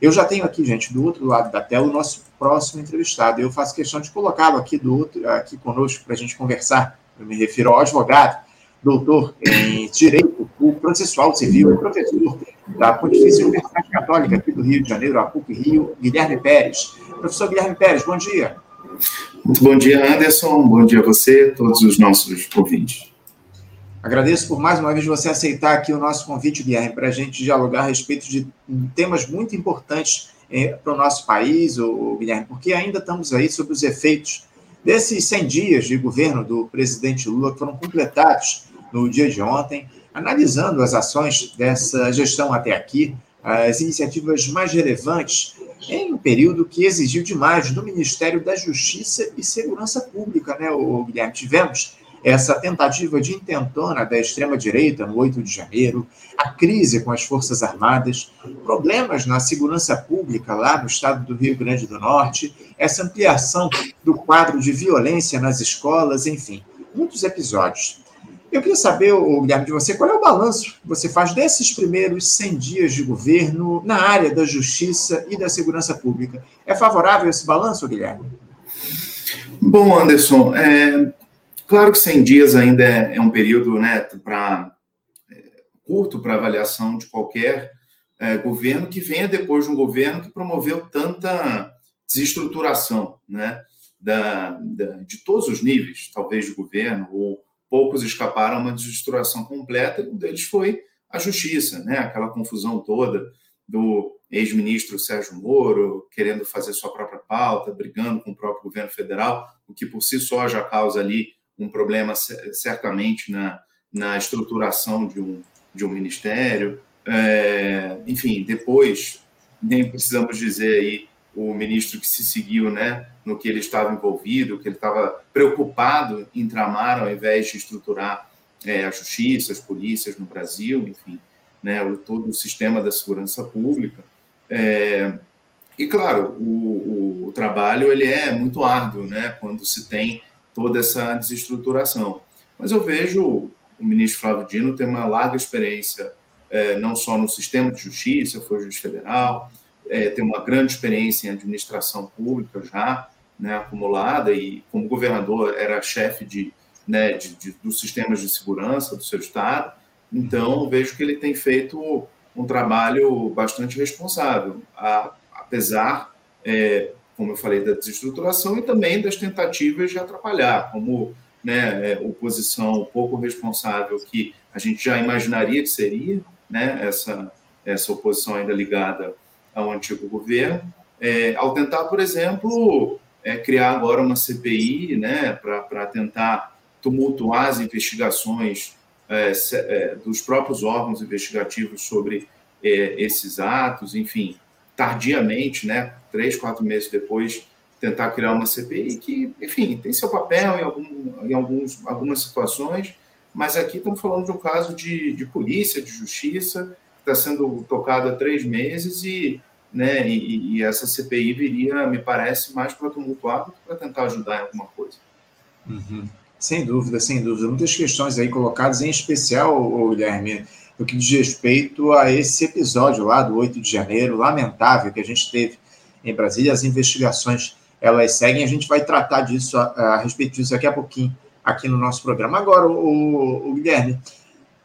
Eu já tenho aqui, gente, do outro lado da tela, o nosso próximo entrevistado. Eu faço questão de colocá-lo aqui, do outro, aqui conosco para a gente conversar. Eu me refiro ao advogado, doutor em Direito Processual Civil professor da Pontifícia Universidade Católica aqui do Rio de Janeiro, a PUC Rio, Guilherme Pérez. Professor Guilherme Pérez, bom dia. Muito bom dia, Anderson. Bom dia a você, todos os nossos ouvintes. Agradeço por mais uma vez você aceitar aqui o nosso convite, Guilherme, para a gente dialogar a respeito de temas muito importantes eh, para o nosso país, o, Guilherme, porque ainda estamos aí sobre os efeitos desses 100 dias de governo do presidente Lula que foram completados no dia de ontem, analisando as ações dessa gestão até aqui, as iniciativas mais relevantes em um período que exigiu demais do Ministério da Justiça e Segurança Pública, né, o Guilherme? Tivemos essa tentativa de intentona da extrema-direita no 8 de janeiro, a crise com as Forças Armadas, problemas na segurança pública lá no estado do Rio Grande do Norte, essa ampliação do quadro de violência nas escolas, enfim, muitos episódios. Eu queria saber, Guilherme, de você, qual é o balanço que você faz desses primeiros 100 dias de governo na área da justiça e da segurança pública? É favorável esse balanço, Guilherme? Bom, Anderson, é, Claro que 100 dias ainda é, é um período né, pra, é, curto para avaliação de qualquer é, governo que venha depois de um governo que promoveu tanta desestruturação né, da, da, de todos os níveis, talvez de governo, ou poucos escaparam a uma desestruturação completa, e um deles foi a justiça, né, aquela confusão toda do ex-ministro Sérgio Moro querendo fazer sua própria pauta, brigando com o próprio governo federal, o que por si só já causa ali um problema certamente na, na estruturação de um, de um ministério. É, enfim, depois, nem precisamos dizer aí o ministro que se seguiu né, no que ele estava envolvido, que ele estava preocupado em tramar ao invés de estruturar é, a justiça, as polícias no Brasil, enfim, né, todo o sistema da segurança pública. É, e, claro, o, o, o, trabalho ele é muito árduo né, quando se tem toda essa desestruturação. Mas eu vejo o ministro Flávio Dino ter uma larga experiência, é, não só no sistema de justiça, foi juiz federal, é, tem uma grande experiência em administração pública já, né, acumulada, e como governador era chefe de, né, de, de, dos sistemas de segurança do seu estado. Então, vejo que ele tem feito um trabalho bastante responsável, a, apesar é, como eu falei, da desestruturação e também das tentativas de atrapalhar, como né, é, oposição pouco responsável que a gente já imaginaria que seria, né, essa, essa oposição ainda ligada ao antigo governo, é, ao tentar, por exemplo, é, criar agora uma CPI né, para tentar tumultuar as investigações é, é, dos próprios órgãos investigativos sobre é, esses atos, enfim, tardiamente, né, três, quatro meses depois, tentar criar uma CPI que, enfim, tem seu papel em, algum, em alguns, algumas situações, mas aqui estamos falando de um caso de, de polícia, de justiça, que está sendo tocado há três meses e, né, e, e, essa CPI viria, me parece, mais para tumultuar do que para tentar ajudar em alguma coisa. Uhum. Sem dúvida, sem dúvida. Muitas questões aí colocadas, em especial, Guilherme, no que diz respeito a esse episódio lá do 8 de janeiro, lamentável, que a gente teve em Brasília. As investigações, elas seguem. A gente vai tratar disso, a, a respeito disso daqui a pouquinho, aqui no nosso programa. Agora, o, o Guilherme,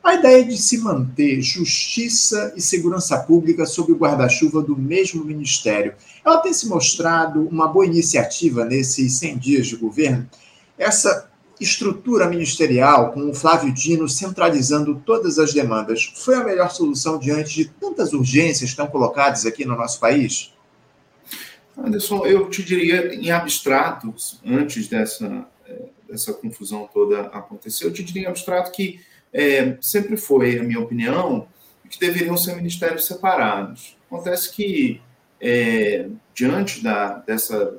a ideia de se manter justiça e segurança pública sob o guarda-chuva do mesmo ministério, ela tem se mostrado uma boa iniciativa nesses 100 dias de governo? Essa estrutura ministerial, com o Flávio Dino centralizando todas as demandas, foi a melhor solução diante de tantas urgências que estão colocadas aqui no nosso país? Anderson, eu te diria em abstrato, antes dessa, eh, dessa confusão toda acontecer, eu te diria em abstrato que é, sempre foi, a minha opinião, que deveriam ser ministérios separados. Acontece que, é, diante da, dessa,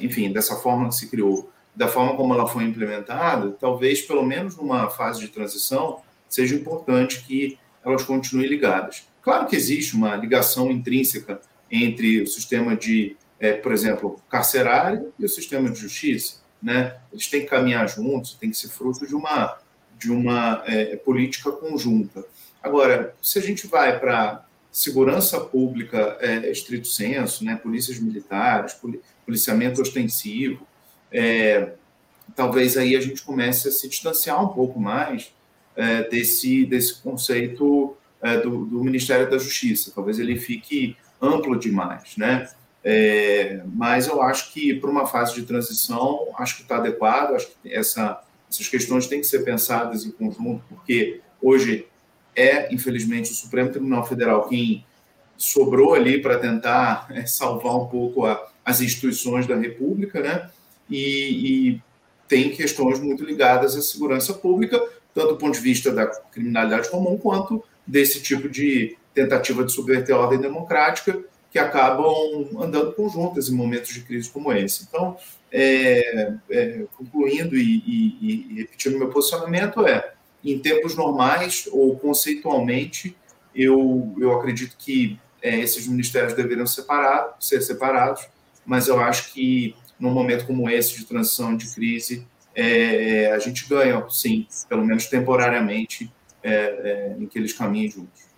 enfim, dessa forma que se criou da forma como ela foi implementada, talvez, pelo menos numa fase de transição, seja importante que elas continuem ligadas. Claro que existe uma ligação intrínseca entre o sistema de, é, por exemplo, carcerário e o sistema de justiça. Né? Eles têm que caminhar juntos, tem que ser fruto de uma, de uma é, política conjunta. Agora, se a gente vai para segurança pública é, estrito senso, né, polícias militares, policiamento ostensivo, é, talvez aí a gente comece a se distanciar um pouco mais é, desse, desse conceito é, do, do, Ministério da Justiça. Talvez ele fique amplo demais, né? É, mas eu acho que para uma fase de transição, acho que está adequado, acho que essa, essas questões têm que ser pensadas em conjunto, porque hoje é, infelizmente, o Supremo Tribunal Federal quem sobrou ali para tentar é, salvar um pouco a, as instituições da República, né? E, e, tem questões muito ligadas à segurança pública, tanto do ponto de vista da criminalidade comum, quanto desse tipo de tentativa de subverter a ordem democrática, que acabam andando conjuntas em momentos de crise como esse. Então, é, é, concluindo e, e, e repetindo meu posicionamento, é em tempos normais ou conceitualmente, eu, eu acredito que é, esses ministérios deveriam separar, ser separados, mas eu acho que num momento como esse de transição de crise, é, a gente ganha, sim, pelo menos temporariamente, é, é em que eles caminhem juntos.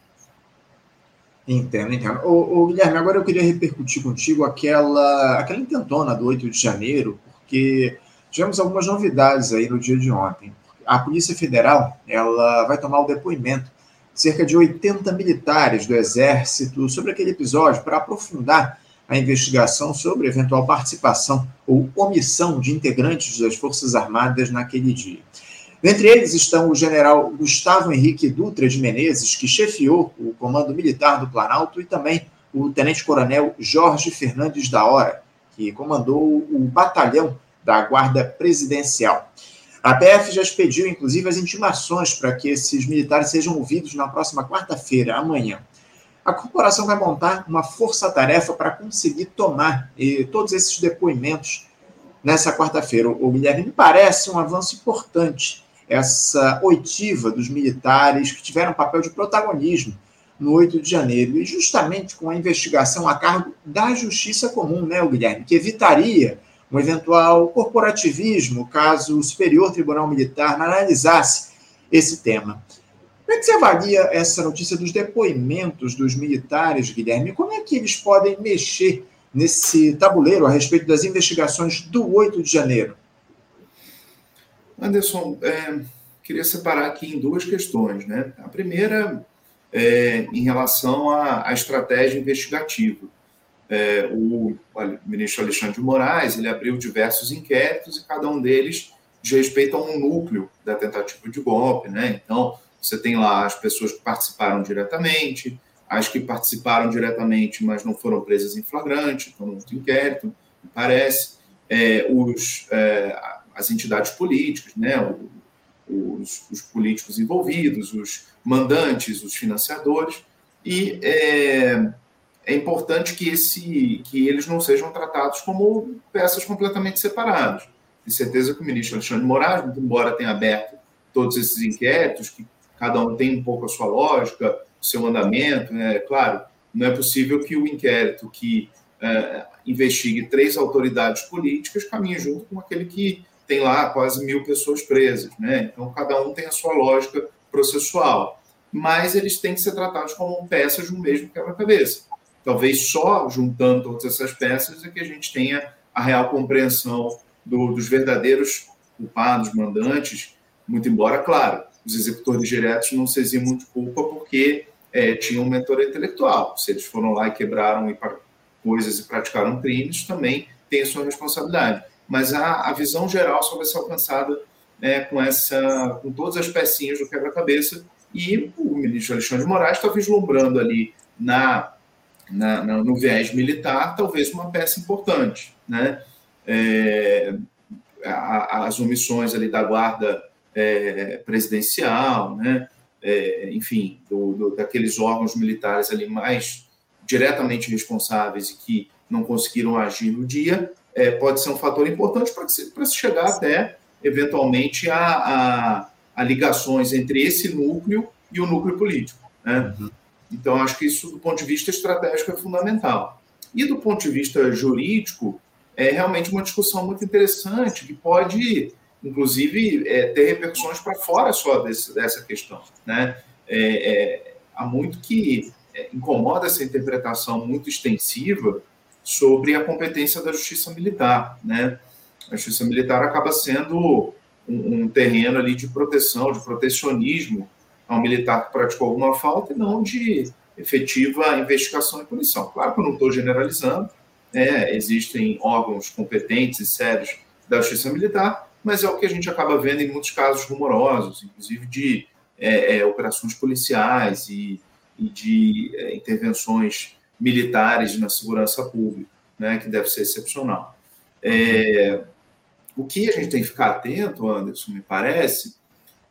Entendo, entendo. Ô, ô, Guilherme, agora eu queria repercutir contigo aquela, aquela intentona do 8 de janeiro, porque tivemos algumas novidades aí no dia de ontem a Polícia Federal ela vai tomar o depoimento de cerca de 80 militares do Exército sobre aquele episódio para aprofundar a investigação sobre eventual participação ou omissão de integrantes das Forças Armadas naquele dia. Dentre eles estão o general Gustavo Henrique Dutra de Menezes, que chefiou o Comando Militar do Planalto, e também o tenente-coronel Jorge Fernandes da Hora, que comandou o batalhão da Guarda Presidencial. A PF já expediu, inclusive, as intimações para que esses militares sejam ouvidos na próxima quarta-feira, amanhã. A corporação vai montar uma força-tarefa para conseguir tomar e, todos esses depoimentos nessa quarta-feira. O Guilherme me parece um avanço importante essa oitiva dos militares que tiveram papel de protagonismo no 8 de janeiro, e justamente com a investigação a cargo da Justiça Comum, né, Guilherme, que evitaria um eventual corporativismo, caso o Superior Tribunal Militar analisasse esse tema. Como é que você avalia essa notícia dos depoimentos dos militares, Guilherme? Como é que eles podem mexer nesse tabuleiro a respeito das investigações do 8 de janeiro? Anderson, é, queria separar aqui em duas questões. Né? A primeira é em relação à, à estratégia investigativa é, o, ministro Alexandre de Moraes ele abriu diversos inquéritos e cada um deles de respeito a um núcleo da tentativa de golpe, né? Então você tem lá as pessoas que participaram diretamente, as que participaram diretamente, mas não foram presas em flagrante, estão no inquérito, parece, é, os, é, as entidades políticas, né? Os, os, políticos envolvidos, os mandantes, os financiadores, e é, é importante que, esse, que eles não sejam tratados como peças completamente separadas. Tenho certeza que o ministro Alexandre Moraes, embora tenha aberto todos esses inquéritos, que cada um tem um pouco a sua lógica, o seu andamento, né? claro, não é possível que o inquérito que é, investigue três autoridades políticas caminhe junto com aquele que tem lá quase mil pessoas presas. Né? Então, cada um tem a sua lógica processual. Mas eles têm que ser tratados como peças de um mesmo quebra-cabeça. Talvez só juntando todas essas peças é que a gente tenha a real compreensão do, dos verdadeiros culpados, mandantes, muito embora, claro, os executores diretos não se eximam de culpa porque é, tinham um mentor intelectual. Se eles foram lá e quebraram coisas e praticaram crimes, também tem a sua responsabilidade. Mas a, a visão geral só vai ser alcançada né, com, essa, com todas as pecinhas do quebra-cabeça e o ministro Alexandre de Moraes está vislumbrando ali na na, na, no viés militar, talvez uma peça importante. Né? É, a, as omissões ali da guarda é, presidencial, né? É, enfim, do, do, daqueles órgãos militares ali mais diretamente responsáveis e que não conseguiram agir no dia, é, pode ser um fator importante para se, se chegar até, eventualmente, a, a, a, ligações entre esse núcleo e o núcleo político. Né? Uhum. Então, acho que isso, do ponto de vista estratégico, é fundamental. E do ponto de vista jurídico, é realmente uma discussão muito interessante que pode, inclusive, é, ter repercussões para fora só desse, dessa questão. Né? É, é, há muito que é, incomoda essa interpretação muito extensiva sobre a competência da justiça militar, né? A justiça militar acaba sendo um, um terreno ali de proteção, de protecionismo ao militar que praticou alguma falta e não de efetiva investigação e punição. Claro que eu não estou generalizando, né? existem órgãos competentes e sérios da justiça militar, mas é o que a gente acaba vendo em muitos casos rumorosos, inclusive de é, é, operações policiais e, e de é, intervenções militares na segurança pública, né, que deve ser excepcional. É, o que a gente tem que ficar atento, Anderson, me parece,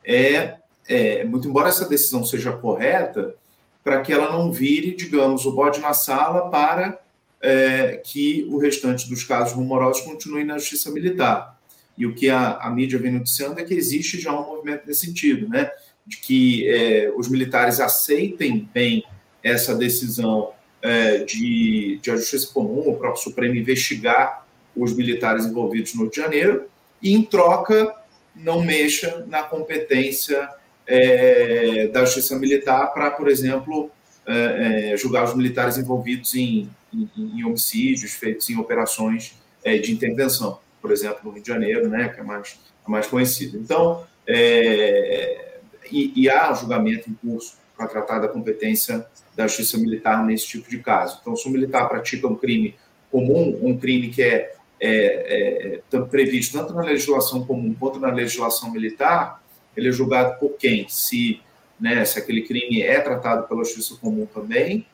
é, é muito embora essa decisão seja correta, para que ela não vire, digamos, o bode na sala para é, que o restante dos casos rumorosos continue na justiça militar. E o que a, a, mídia vem noticiando é que existe já um movimento nesse sentido, né? De que é, os militares aceitem bem essa decisão é, de, de a Justiça Comum, o próprio Supremo investigar os militares envolvidos no Rio de Janeiro, e em troca não mexa na competência é, da Justiça Militar para, por exemplo, é, é, julgar os militares envolvidos em, em, em homicídios feitos em operações é, de intervenção, por exemplo, no Rio de Janeiro, né, que é mais, é mais conhecido. Então, é, e, e há julgamento em curso para tratar da competência da justiça militar nesse tipo de caso. Então, se o militar pratica um crime comum, um crime que é, é, é previsto tanto na legislação comum quanto na legislação militar, ele é julgado por quem? Se, né, se aquele crime é tratado pela justiça comum também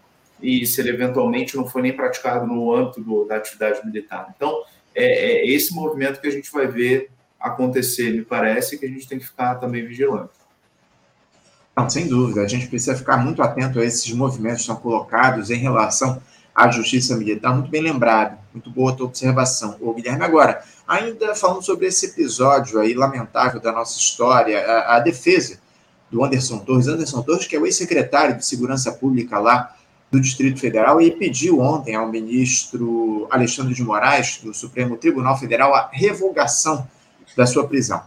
e se ele eventualmente não foi nem praticado no âmbito do, da atividade militar. Então, é, é esse movimento que a gente vai ver acontecer, me parece, que a gente tem que ficar também vigilante. Não, sem dúvida. A gente precisa ficar muito atento a esses movimentos que estão colocados em relação à justiça militar. Muito bem lembrado. Muito boa a tua observação. Ô, Guilherme, agora, ainda falando sobre esse episódio aí lamentável da nossa história, a, a defesa do Anderson Torres. Anderson Torres, que é o ex-secretário de Segurança Pública lá do Distrito Federal, e pediu ontem ao ministro Alexandre de Moraes, do Supremo Tribunal Federal, a revogação da sua prisão.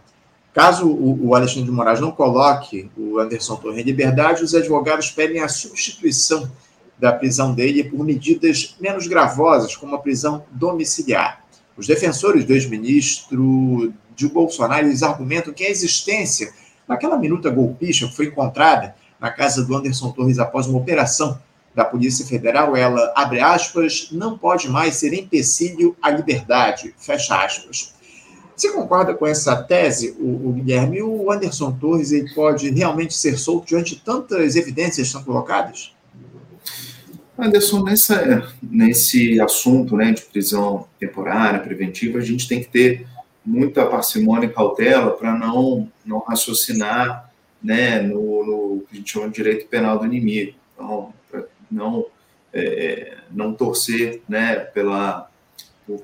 Caso o, Alexandre de Moraes não coloque o Anderson Torres em liberdade, os advogados pedem a substituição da prisão dele por medidas menos gravosas, como a prisão domiciliar. Os defensores do ex-ministro de Bolsonaro eles argumentam que a existência daquela minuta golpista que foi encontrada na casa do Anderson Torres após uma operação da Polícia Federal, ela, abre aspas, não pode mais ser empecilho à liberdade, fecha aspas. Você concorda com essa tese, o, o Guilherme? O Anderson Torres ele pode realmente ser solto diante de tantas evidências que são colocadas? Anderson, nessa, nesse assunto né, de prisão temporária, preventiva, a gente tem que ter muita parcimônia e cautela para não, não raciocinar né, no, no, que a gente chama de direito penal do inimigo. Então, não, é, não torcer né, pela,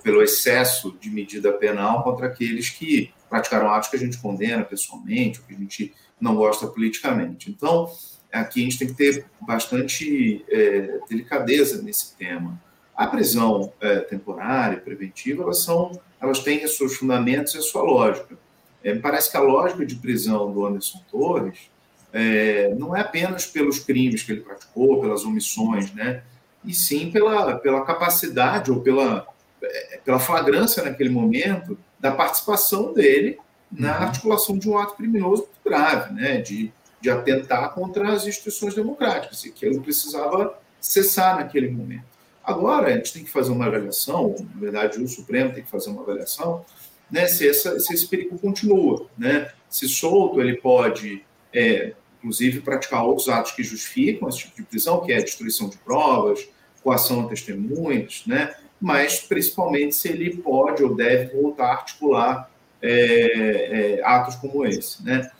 pelo excesso de medida penal contra aqueles que praticaram atos que a gente condena pessoalmente, ou que a gente não gosta politicamente. Então, aqui a gente tem que ter bastante é, delicadeza nesse tema. A prisão é, temporária, preventiva, elas são, elas têm seus fundamentos e a sua lógica. É, me parece que a lógica de prisão do Anderson Torres é, não é apenas pelos crimes que ele praticou, pelas omissões, né? E sim pela, pela capacidade ou pela é, pela flagrância naquele momento da participação dele na uhum. articulação de um ato criminoso muito grave, né, de, de atentar contra as instituições democráticas, e que ele precisava cessar naquele momento. Agora, a gente tem que fazer uma avaliação, na verdade, o Supremo tem que fazer uma avaliação, né, se, essa, se esse perigo continua. Né? Se solto, ele pode, é, inclusive, praticar outros atos que justificam esse tipo de prisão, que é destruição de provas, coação a testemunhas, né? mas principalmente se ele pode ou deve voltar a articular é, é, atos como esse. Né?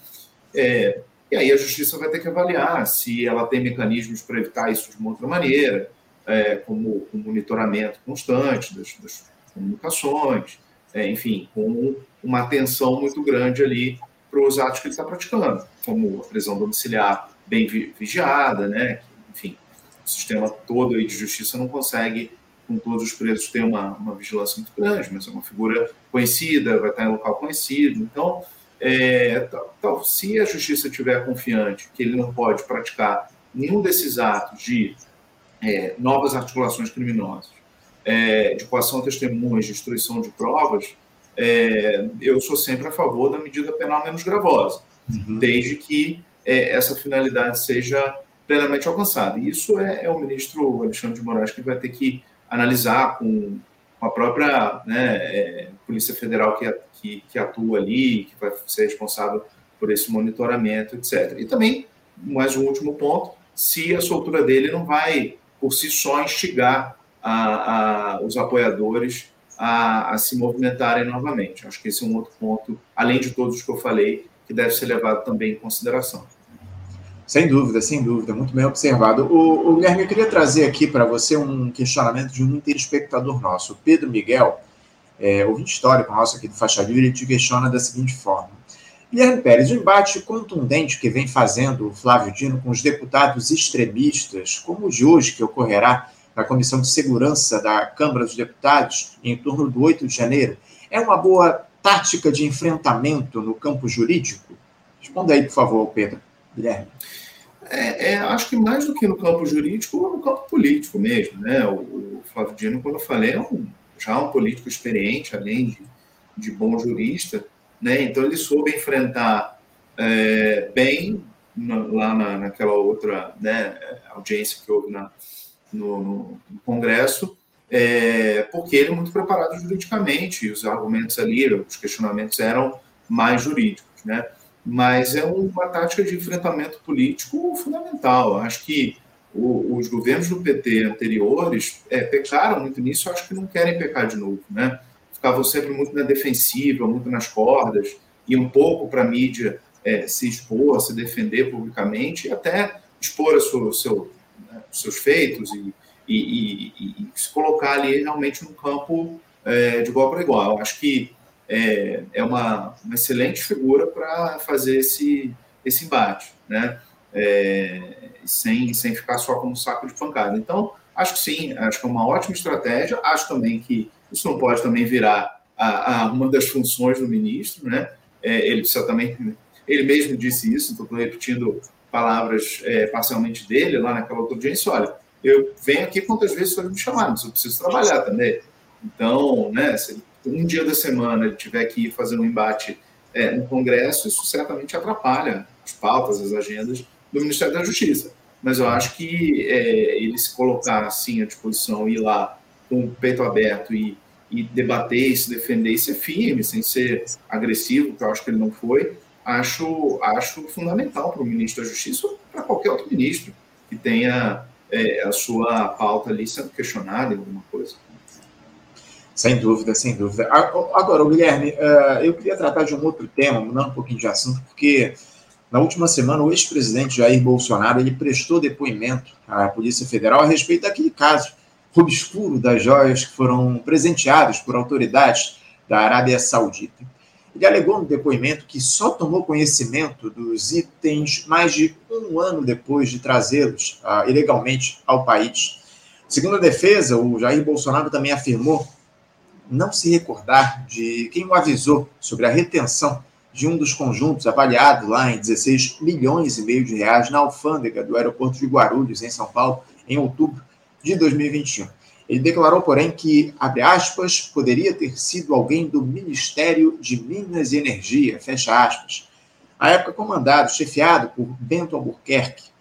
É, e aí a justiça vai ter que avaliar se ela tem mecanismos para evitar isso de uma outra maneira, é, como o monitoramento constante das, das comunicações, é, enfim, com uma atenção muito grande ali para os atos que ele está praticando, como a prisão domiciliar bem vigiada, né? enfim, o sistema todo aí de justiça não consegue com todos os presos ter uma, uma vigilância muito grande, mas é uma figura conhecida, vai estar em local conhecido. Então, é, tal, tal, se a justiça estiver confiante que ele não pode praticar nenhum desses atos de é, novas articulações criminosas, é, de coação a testemunhas, destruição de provas, é, eu sou sempre a favor da medida penal menos gravosa, uhum. desde que é, essa finalidade seja plenamente alcançada. E isso é, é, o ministro Alexandre de Moraes que vai ter que analisar com, a própria né, é, Polícia Federal que, que, que, atua ali, que vai ser responsável por esse monitoramento, etc. E também, mais um último ponto, se a soltura dele não vai, por si só, instigar a, a, os apoiadores a, a, se movimentarem novamente. Acho que esse é um outro ponto, além de todos os que eu falei, que deve ser levado também em consideração. Sem dúvida, sem dúvida, muito bem observado. O, o Guilherme, eu queria trazer aqui para você um questionamento de um telespectador nosso, o Pedro Miguel, é, ouvinte histórico nosso aqui do Faixa Livre, ele te questiona da seguinte forma. Guilherme Pérez, o embate contundente que vem fazendo o Flávio Dino com os deputados extremistas, como o de hoje, que ocorrerá na Comissão de Segurança da Câmara dos Deputados, em torno do 8 de janeiro, é uma boa tática de enfrentamento no campo jurídico? Responda aí, por favor, Pedro. Guilherme. É, é, acho que mais do que no campo jurídico, no campo político mesmo. Né? O, o Flávio Dino, quando eu falei, é um, já um político experiente, além de, de bom jurista. Né? Então, ele soube enfrentar é, bem na, lá na, naquela outra né, audiência que houve na, no, no, no Congresso, é, porque ele é muito preparado juridicamente, e os argumentos ali, os questionamentos eram mais jurídicos. Né? mas é uma tática de enfrentamento político fundamental. Acho que o, os governos do PT anteriores é, pecaram muito nisso, acho que não querem pecar de novo, né? Ficavam sempre muito na defensiva, muito nas cordas, e um pouco para a mídia é, se expor, se defender publicamente, e até expor seu, seu, né, seus feitos e, e, e, e, se colocar ali realmente no campo é, de igual para igual. Acho que é, é uma, uma excelente figura para fazer esse, esse embate, né? É, sem, sem ficar só como saco de pancada. Então, acho que sim, acho que é uma ótima estratégia. Acho também que isso não pode também virar a, a uma das funções do ministro, né? É, ele precisa também, ele mesmo disse isso, estou repetindo palavras é, parcialmente dele lá naquela outra audiência. Olha, eu venho aqui quantas vezes for me chamar, mas eu preciso trabalhar também. Então, né, se um dia da semana ele tiver que ir fazer um embate é, no Congresso, isso certamente atrapalha as pautas, as agendas do Ministério da Justiça. Mas eu acho que é, ele se colocar assim à disposição, ir lá com o peito aberto e, e debater, e se defender e ser firme, sem ser agressivo, que eu acho que ele não foi, acho, acho fundamental para o ministro da Justiça ou para qualquer outro ministro que tenha é, a sua pauta ali sendo questionada em alguma coisa. Sem dúvida, sem dúvida. Agora, Guilherme, eh, eu queria tratar de um outro tema, mudando um pouquinho de assunto, porque na última semana o ex-presidente Jair Bolsonaro ele prestou depoimento à Polícia Federal a respeito daquele caso obscuro das joias que foram presenteadas por autoridades da Arábia Saudita. Ele alegou no depoimento que só tomou conhecimento dos itens mais de um ano depois de trazê-los uh, ilegalmente ao país. Segundo a defesa, o Jair Bolsonaro também afirmou não se recordar de quem o avisou sobre a retenção de um dos conjuntos avaliado lá em 16 milhões e meio de reais na alfândega do aeroporto de Guarulhos, em São Paulo, em outubro de 2021. Ele declarou, porém, que, abre aspas, poderia ter sido alguém do Ministério de Minas e Energia, fecha aspas. A época comandado, chefiado por Bento Albuquerque,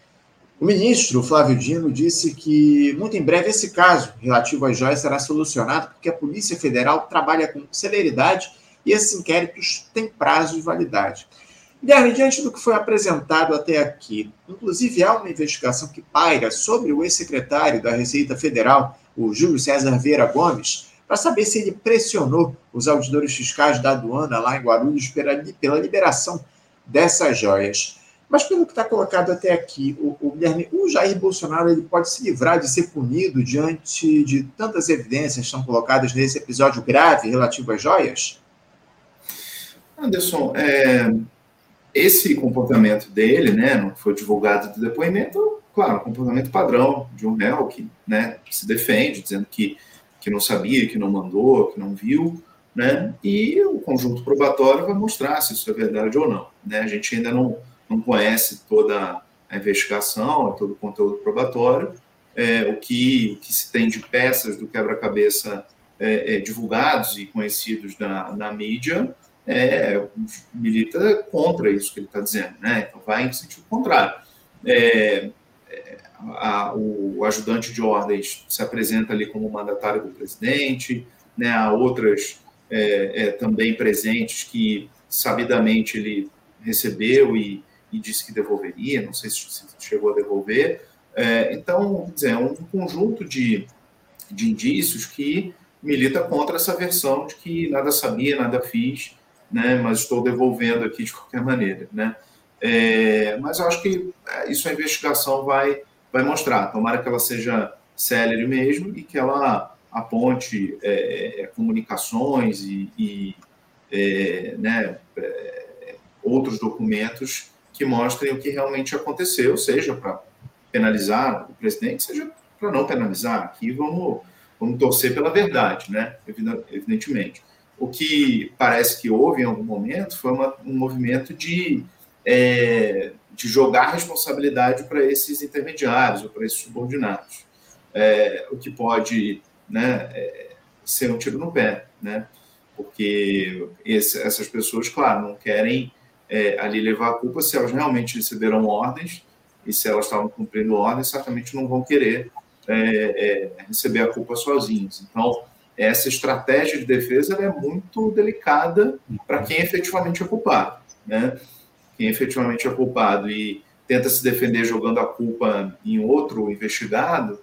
o ministro Flávio Dino disse que muito em breve esse caso relativo às joias será solucionado porque a Polícia Federal trabalha com celeridade e esses inquéritos têm prazo de validade. Guilherme, diante do que foi apresentado até aqui, inclusive há uma investigação que paira sobre o ex-secretário da Receita Federal, o Júlio César Vieira Gomes, para saber se ele pressionou os auditores fiscais da aduana lá em Guarulhos pela, pela liberação dessas joias. Mas pelo que está colocado até aqui, o, o, Guilherme, o Jair Bolsonaro ele pode se livrar de ser punido diante de tantas evidências que estão colocadas nesse episódio grave relativo às joias? Anderson, é, esse comportamento dele, né, não foi divulgado do depoimento, claro, comportamento padrão de um réu que, né, se defende, dizendo que, que não sabia, que não mandou, que não viu, né, e o conjunto probatório vai mostrar se isso é verdade ou não. Né, a gente ainda não não conhece toda a investigação, todo o conteúdo probatório, é, o, que, o que se tem de peças do quebra-cabeça é, é, divulgados e conhecidos na, na mídia é, milita contra isso que ele está dizendo, né? Então vai em sentido contrário. É, a, o ajudante de ordens se apresenta ali como mandatário do presidente, né? Há outras é, é, também presentes que sabidamente ele recebeu e, e, disse que devolveria, não sei se, chegou a devolver. É, então, dizer, é um conjunto de, de indícios que milita contra essa versão de que nada sabia, nada fiz, né, mas estou devolvendo aqui de qualquer maneira, né. É, mas eu acho que é, isso a investigação vai, vai mostrar. Tomara que ela seja célere mesmo e que ela aponte é, é comunicações e, e é, né, é, outros documentos que mostrem o que realmente aconteceu, seja para penalizar o presidente, seja para não penalizar. Aqui vamos, vamos torcer pela verdade, né? evidentemente. O que parece que houve em algum momento foi uma, um movimento de, é, de jogar responsabilidade para esses intermediários ou para esses subordinados, é, o que pode né, é, ser um tiro no pé, né? porque esse, essas pessoas, claro, não querem é, ali levar a culpa se elas realmente receberam ordens e se elas estavam cumprindo ordens, certamente não vão querer é, é, receber a culpa sozinhos. Então, essa estratégia de defesa é muito delicada para quem efetivamente é culpado. Né? Quem efetivamente é culpado e tenta se defender jogando a culpa em outro investigado,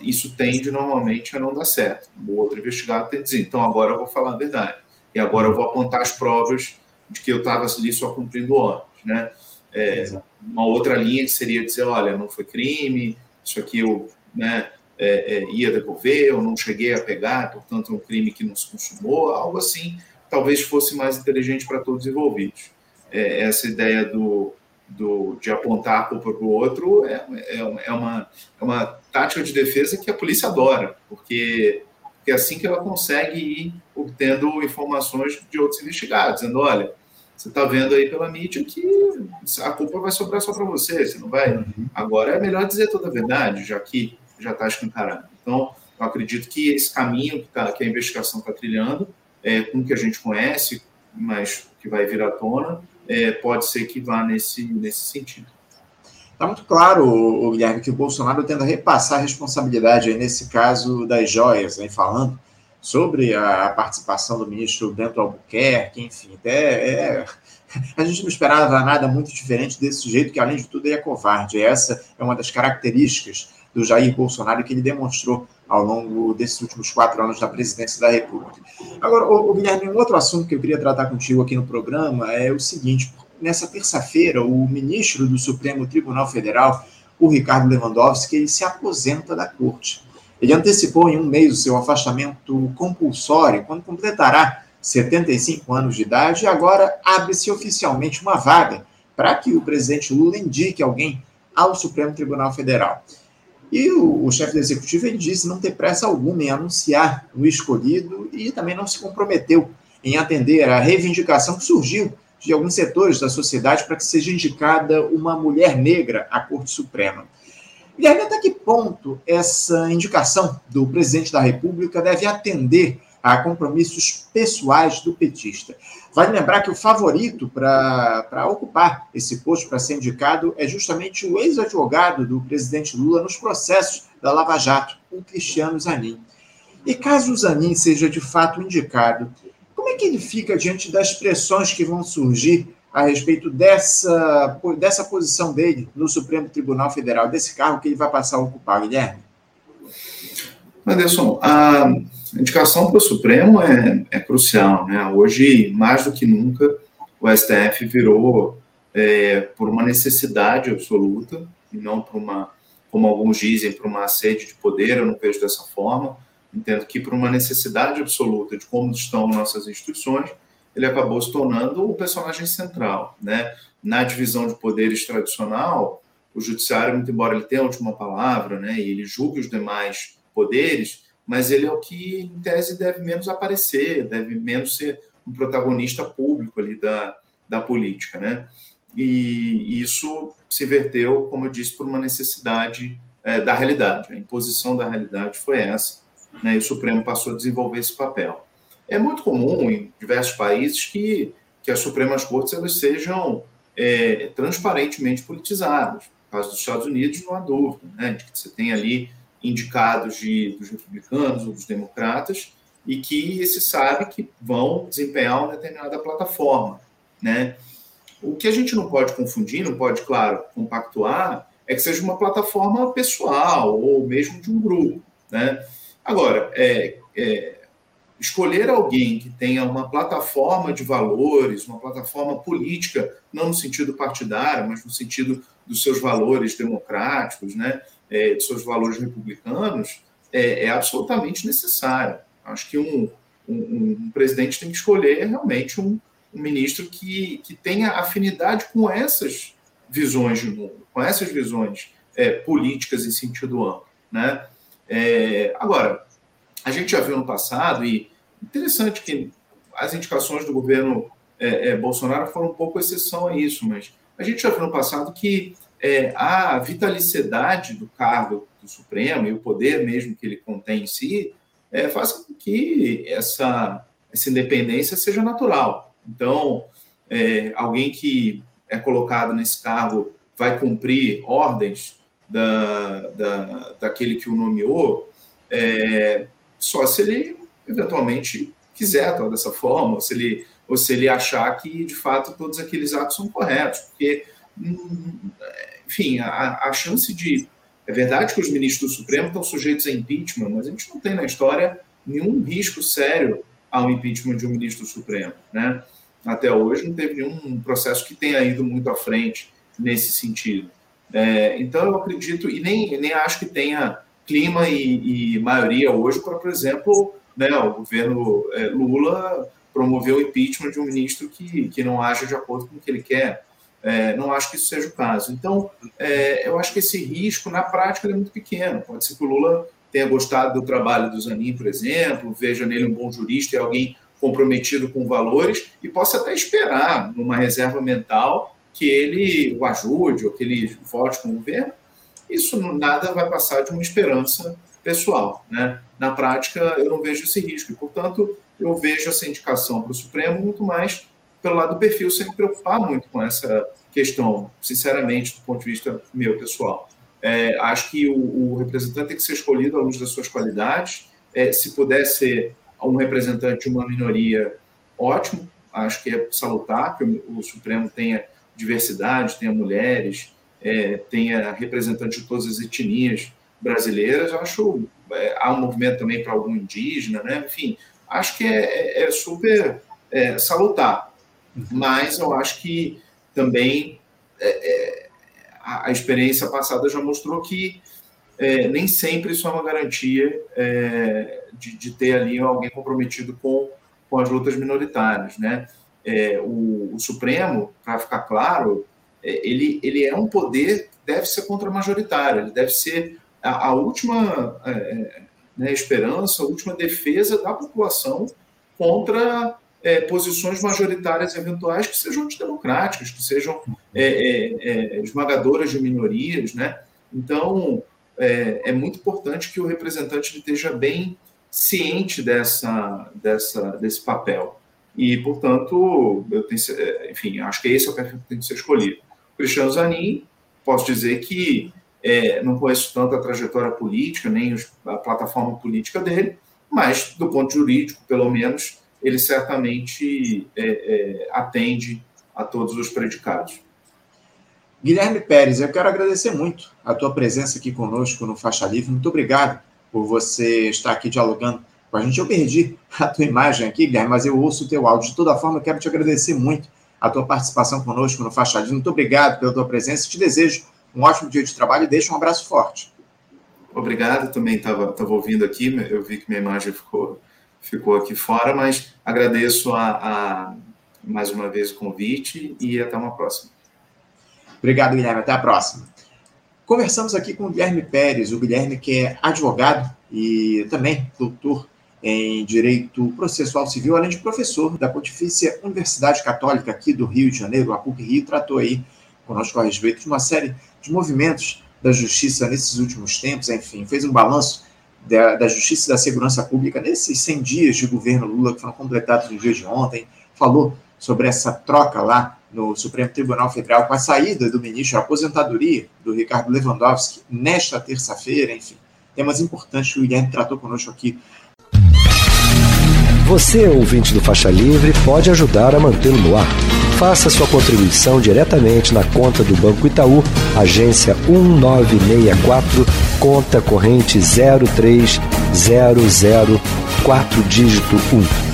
isso tende normalmente a não dar certo. O outro investigado tem que dizer, então agora eu vou falar a verdade. E agora eu vou apontar as provas de que eu estava ali só cumprindo ordens. Né? É, uma outra linha que seria dizer, olha, não foi crime, isso aqui eu né, é, é, ia devolver, eu não cheguei a pegar, portanto é um crime que não se consumou, algo assim, talvez fosse mais inteligente para todos os envolvidos. É, essa ideia do, do, de apontar a culpa para o outro é, é, é, uma, é uma tática de defesa que a polícia adora, porque, porque é assim que ela consegue ir obtendo informações de outros investigados, dizendo, olha, você está vendo aí pela mídia que a culpa vai sobrar só para você, você não vai. Uhum. Agora é melhor dizer toda a verdade, já que já está escancarado. Então, eu acredito que esse caminho que, tá, que a investigação está trilhando, é, com o que a gente conhece, mas que vai vir à tona, é, pode ser que vá nesse, nesse sentido. Está muito claro, Guilherme, que o Bolsonaro tenta repassar a responsabilidade aí nesse caso das joias, aí falando sobre a participação do ministro Bento Albuquerque, enfim, até é, a gente não esperava nada muito diferente desse jeito, que além de tudo é covarde. Essa é uma das características do Jair Bolsonaro que ele demonstrou ao longo desses últimos quatro anos da presidência da República. Agora, o, Guilherme, um outro assunto que eu queria tratar contigo aqui no programa é o seguinte: nessa terça-feira, o ministro do Supremo Tribunal Federal, o Ricardo Lewandowski, ele se aposenta da corte. Ele antecipou em um mês o seu afastamento compulsório, quando completará 75 anos de idade, e agora abre-se oficialmente uma vaga para que o presidente Lula indique alguém ao Supremo Tribunal Federal. E o, o chefe do executivo ele disse não ter pressa alguma em anunciar o escolhido e também não se comprometeu em atender à reivindicação que surgiu de alguns setores da sociedade para que seja indicada uma mulher negra à Corte Suprema. Guilherme, até que ponto essa indicação do presidente da República deve atender a compromissos pessoais do petista? Vale lembrar que o favorito para ocupar esse posto, para ser indicado, é justamente o ex-advogado do presidente Lula nos processos da Lava Jato, o Cristiano Zanin. E caso o Zanin seja de fato indicado, como é que ele fica diante das pressões que vão surgir a respeito dessa, dessa posição dele no Supremo Tribunal Federal, desse cargo que ele vai passar a ocupar, Guilherme? Anderson, a a indicação para o Supremo é, é crucial. Né? Hoje, mais do que nunca, o STF virou é, por uma necessidade absoluta, e não por uma, como alguns dizem, por uma sede de poder, eu não vejo dessa forma. Entendo que por uma necessidade absoluta de como estão nossas instituições, ele acabou se tornando o personagem central. Né? Na divisão de poderes tradicional, o judiciário, muito embora ele tenha a última palavra, né, e ele julgue os demais poderes, mas ele é o que, em tese, deve menos aparecer, deve menos ser um protagonista público ali da, da política, né? e isso se verteu, como eu disse, por uma necessidade é, da realidade. A imposição da realidade foi essa, né, e o Supremo passou a desenvolver esse papel. É muito comum em diversos países que, que as Supremas Cortes elas sejam é, transparentemente politizadas. No caso dos Estados Unidos, não há dúvida, né, de que você tem ali indicados de, dos republicanos ou dos democratas e que se sabe que vão desempenhar uma determinada plataforma, né? O que a gente não pode confundir, não pode, claro, compactuar, é que seja uma plataforma pessoal ou mesmo de um grupo, né? Agora, é, é, escolher alguém que tenha uma plataforma de valores, uma plataforma política, não no sentido partidário, mas no sentido dos seus valores democráticos, né, é, dos seus valores republicanos, é, é absolutamente necessário. Acho que um, um, um, presidente tem que escolher realmente um, um ministro que, que tenha afinidade com essas visões de mundo, com essas visões é, políticas em sentido amplo. Né? É, agora, a gente já viu no passado, e interessante que as indicações do governo é, é, Bolsonaro foram um pouco exceção a isso, mas a gente já viu no passado que é, a vitalicidade do cargo do Supremo e o poder mesmo que ele contém em si é, faz com que essa, essa independência seja natural. Então, é, alguém que é colocado nesse cargo vai cumprir ordens da, da, daquele que o nomeou, é, só se ele eventualmente quiser atuar dessa forma, ou se ele, ou se ele achar que de fato todos aqueles atos são corretos, porque, hum, enfim, a, a chance de. É verdade que os ministros do Supremo estão sujeitos a impeachment, mas a gente não tem na história nenhum risco sério ao impeachment de um ministro do Supremo, né? Até hoje não teve nenhum processo que tenha ido muito à frente nesse sentido. É, então, eu acredito, e nem, nem acho que tenha clima e, e maioria hoje para, por exemplo, né, o governo é, Lula promover o impeachment de um ministro que, que não age de acordo com o que ele quer. É, não acho que isso seja o caso. Então, é, eu acho que esse risco, na prática, é muito pequeno. Pode ser que o Lula tenha gostado do trabalho do Zanin, por exemplo, veja nele um bom jurista e alguém comprometido com valores, e possa até esperar, numa reserva mental, que ele o ajude ou que ele vote com o governo, isso nada vai passar de uma esperança pessoal. Né? Na prática, eu não vejo esse risco, e, portanto, eu vejo essa indicação para o Supremo muito mais pelo lado do perfil, sem me preocupar muito com essa questão, sinceramente, do ponto de vista meu pessoal. É, acho que o, o, representante tem que ser escolhido à luz das suas qualidades. É, se puder ser um representante de uma minoria, ótimo. Acho que é salutar que o, o Supremo tenha diversidade, tenha mulheres, é, tenha representantes de todas as etnias brasileiras. Acho é, há um movimento também para algum indígena, né? Enfim, acho que é, é, é super é, salutar. Mas eu acho que também é, a, a, experiência passada já mostrou que nem sempre isso é uma garantia de, de, ter ali alguém comprometido com, com as lutas minoritárias, né? o, o Supremo, para ficar claro, é, ele, ele é um poder deve ser contra-majoritário, ele deve ser a, a última é, é, né, esperança, a última defesa da população contra é, posições majoritárias eventuais que sejam antidemocráticas, que sejam é, é, esmagadoras de minorias, né? Então, é, muito importante que o representante esteja bem ciente dessa, dessa, desse papel. E, portanto, eu tenho, enfim, acho que esse é o perfil que tem que ser escolhido. Cristiano Zanin, posso dizer que é, não conheço tanto a trajetória política, nem a plataforma política dele, mas do ponto jurídico, pelo menos, ele certamente é, é, atende a todos os predicados. Guilherme Pérez, eu quero agradecer muito a tua presença aqui conosco no Faixa Livre. Muito obrigado por você estar aqui dialogando com a gente. Eu perdi a tua imagem aqui, Guilherme, mas eu ouço o teu áudio. De toda forma, eu quero te agradecer muito a tua participação conosco no Fachadinho. Muito obrigado pela tua presença. Te desejo um ótimo dia de trabalho e deixo um abraço forte. Obrigado, também estava ouvindo aqui, eu vi que minha imagem ficou, ficou aqui fora, mas agradeço a, a, mais uma vez o convite e até uma próxima. Obrigado, Guilherme. Até a próxima. Conversamos aqui com o Guilherme Pérez, o Guilherme que é advogado e também doutor em Direito Processual Civil, além de professor da Pontifícia Universidade Católica aqui do Rio de Janeiro, a PUC Rio, tratou aí conosco a respeito de uma série de movimentos da justiça nesses últimos tempos, enfim, fez um balanço da, da justiça e da segurança pública nesses 100 dias de governo Lula que foram completados no dia de ontem, falou sobre essa troca lá no Supremo Tribunal Federal com a saída do ministro, a aposentadoria do Ricardo Lewandowski nesta terça-feira, enfim, temas importantes que o Guilherme tratou conosco aqui. Você, ouvinte do Faixa Livre, pode ajudar a mantê-lo no ar. Faça sua contribuição diretamente na conta do Banco Itaú, agência 1964, conta corrente 03004 dígito 1.